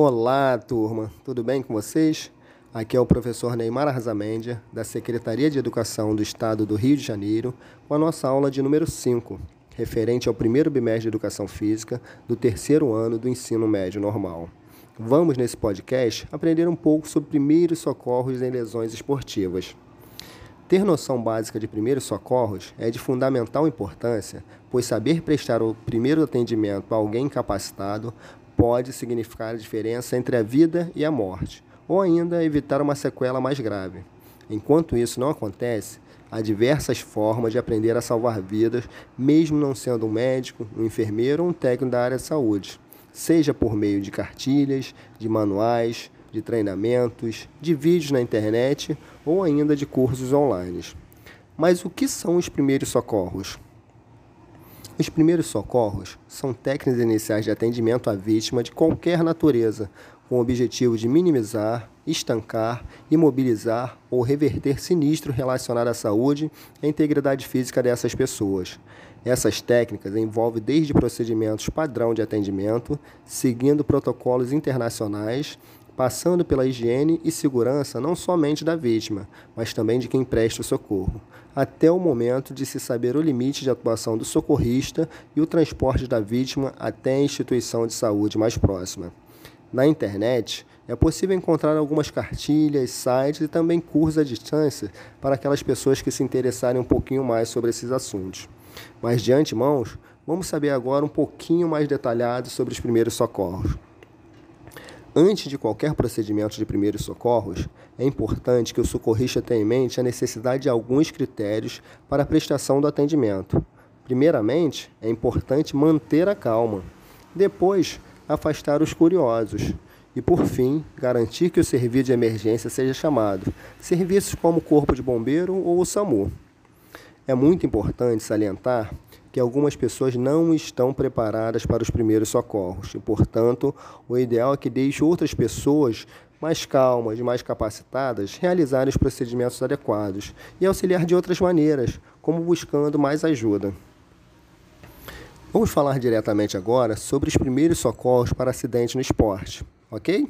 Olá, turma, tudo bem com vocês? Aqui é o professor Neymar Arzamendia, da Secretaria de Educação do Estado do Rio de Janeiro, com a nossa aula de número 5, referente ao primeiro bimestre de Educação Física do terceiro ano do ensino médio normal. Vamos, nesse podcast, aprender um pouco sobre primeiros socorros em lesões esportivas. Ter noção básica de primeiros socorros é de fundamental importância, pois saber prestar o primeiro atendimento a alguém incapacitado pode significar a diferença entre a vida e a morte, ou ainda evitar uma sequela mais grave. Enquanto isso não acontece, há diversas formas de aprender a salvar vidas, mesmo não sendo um médico, um enfermeiro ou um técnico da área de saúde, seja por meio de cartilhas, de manuais, de treinamentos, de vídeos na internet ou ainda de cursos online. Mas o que são os primeiros socorros? Os primeiros socorros são técnicas iniciais de atendimento à vítima de qualquer natureza, com o objetivo de minimizar, estancar, imobilizar ou reverter sinistro relacionado à saúde e integridade física dessas pessoas. Essas técnicas envolvem desde procedimentos padrão de atendimento, seguindo protocolos internacionais, passando pela higiene e segurança não somente da vítima, mas também de quem presta o socorro, até o momento de se saber o limite de atuação do socorrista e o transporte da vítima até a instituição de saúde mais próxima. Na internet, é possível encontrar algumas cartilhas, sites e também cursos à distância para aquelas pessoas que se interessarem um pouquinho mais sobre esses assuntos. Mas de antemão, vamos saber agora um pouquinho mais detalhado sobre os primeiros socorros. Antes de qualquer procedimento de primeiros socorros, é importante que o socorrista tenha em mente a necessidade de alguns critérios para a prestação do atendimento. Primeiramente, é importante manter a calma. Depois, afastar os curiosos. E, por fim, garantir que o serviço de emergência seja chamado, serviços como o Corpo de Bombeiro ou o SAMU. É muito importante salientar que algumas pessoas não estão preparadas para os primeiros socorros e, portanto, o ideal é que deixe outras pessoas mais calmas, mais capacitadas, realizarem os procedimentos adequados e auxiliar de outras maneiras, como buscando mais ajuda. Vamos falar diretamente agora sobre os primeiros socorros para acidente no esporte, ok?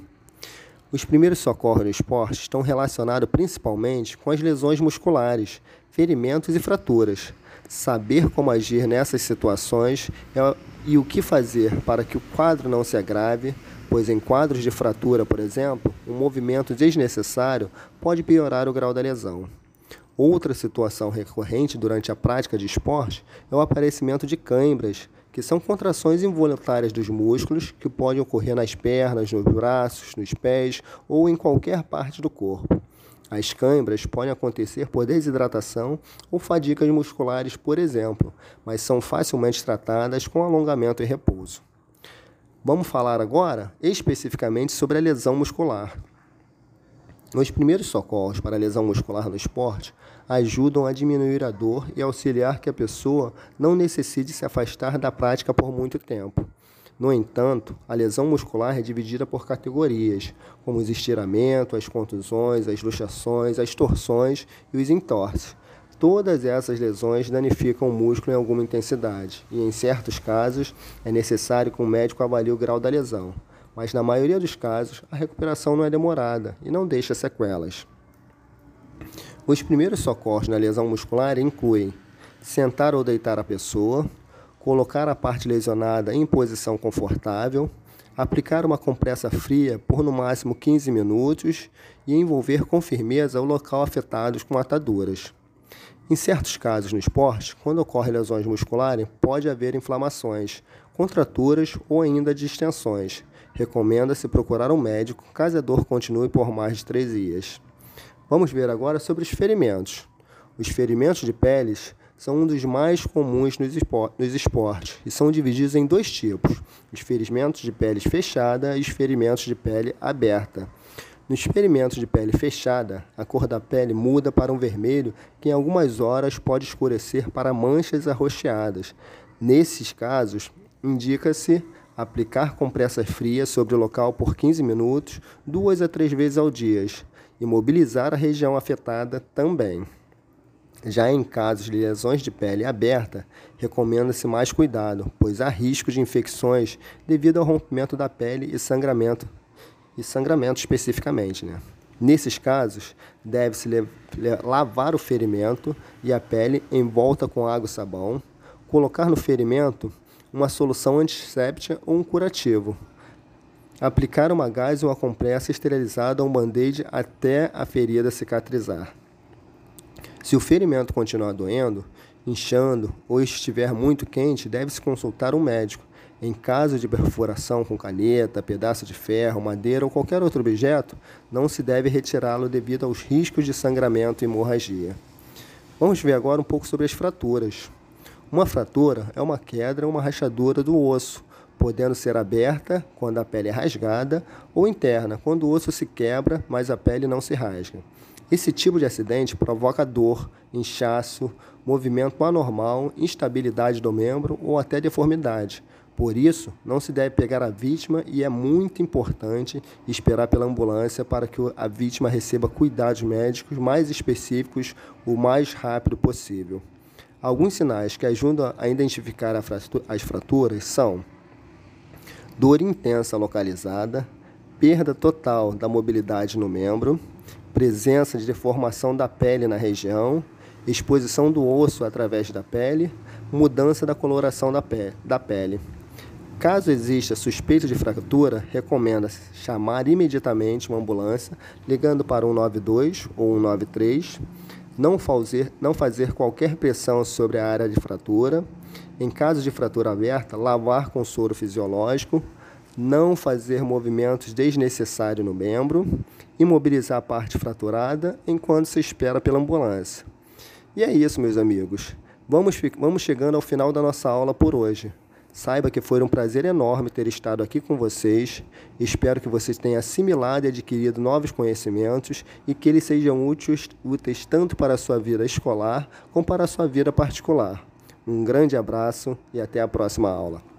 Os primeiros socorros no esporte estão relacionados principalmente com as lesões musculares, ferimentos e fraturas saber como agir nessas situações é, e o que fazer para que o quadro não se agrave, pois em quadros de fratura, por exemplo, um movimento desnecessário pode piorar o grau da lesão. Outra situação recorrente durante a prática de esporte é o aparecimento de cãibras, que são contrações involuntárias dos músculos que podem ocorrer nas pernas, nos braços, nos pés ou em qualquer parte do corpo. As câimbras podem acontecer por desidratação ou fadigas musculares, por exemplo, mas são facilmente tratadas com alongamento e repouso. Vamos falar agora especificamente sobre a lesão muscular. Os primeiros socorros para lesão muscular no esporte ajudam a diminuir a dor e auxiliar que a pessoa não necessite se afastar da prática por muito tempo. No entanto, a lesão muscular é dividida por categorias, como os estiramentos, as contusões, as luxações, as torções e os entorces. Todas essas lesões danificam o músculo em alguma intensidade e, em certos casos, é necessário que o médico avalie o grau da lesão. Mas, na maioria dos casos, a recuperação não é demorada e não deixa sequelas. Os primeiros socorros na lesão muscular incluem sentar ou deitar a pessoa, colocar a parte lesionada em posição confortável, aplicar uma compressa fria por no máximo 15 minutos e envolver com firmeza o local afetado com ataduras. Em certos casos no esporte, quando ocorrem lesões musculares, pode haver inflamações, contraturas ou ainda distensões. Recomenda-se procurar um médico caso a dor continue por mais de três dias. Vamos ver agora sobre os ferimentos. Os ferimentos de peles são um dos mais comuns nos, esportes e são divididos em dois tipos: os ferimentos de pele fechada e os ferimentos de pele aberta. Nos ferimentos de pele fechada, a cor da pele muda para um vermelho que em algumas horas pode escurecer para manchas arroxeadas. Nesses casos, indica-se aplicar compressa fria sobre o local por 15 minutos, duas a três vezes ao dia, e mobilizar a região afetada também. Já em casos de lesões de pele aberta, recomenda-se mais cuidado, pois há risco de infecções devido ao rompimento da pele e sangramento e sangramento especificamente. Né? Nesses casos, deve-se lavar o ferimento e a pele em volta com água e sabão, colocar no ferimento uma solução antisséptica ou um curativo. Aplicar uma gás ou uma compressa esterilizada ou um band-aid até a ferida cicatrizar. Se o ferimento continuar doendo, inchando ou estiver muito quente, deve-se consultar um médico. Em caso de perfuração com caneta, pedaço de ferro, madeira ou qualquer outro objeto, não se deve retirá-lo devido aos riscos de sangramento e hemorragia. Vamos ver agora um pouco sobre as fraturas. Uma fratura é uma queda ou uma rachadura do osso, podendo ser aberta quando a pele é rasgada ou interna, quando o osso se quebra, mas a pele não se rasga. Esse tipo de acidente provoca dor, inchaço, movimento anormal, instabilidade do membro ou até deformidade. Por isso, não se deve pegar a vítima e é muito importante esperar pela ambulância para que a vítima receba cuidados médicos mais específicos o mais rápido possível. Alguns sinais que ajudam a identificar as fraturas são dor intensa localizada, perda total da mobilidade no membro, presença de deformação da pele na região, exposição do osso através da pele, mudança da coloração da, pe da pele. Caso exista suspeita de fratura, recomenda-se chamar imediatamente uma ambulância, ligando para o 192 ou 193, não fazer, não fazer qualquer pressão sobre a área de fratura. Em caso de fratura aberta, lavar com soro fisiológico, não fazer movimentos desnecessários no membro, imobilizar a parte fraturada enquanto se espera pela ambulância. E é isso, meus amigos. Vamos, vamos chegando ao final da nossa aula por hoje. Saiba que foi um prazer enorme ter estado aqui com vocês. Espero que vocês tenham assimilado e adquirido novos conhecimentos e que eles sejam úteis, úteis tanto para a sua vida escolar como para a sua vida particular. Um grande abraço e até a próxima aula.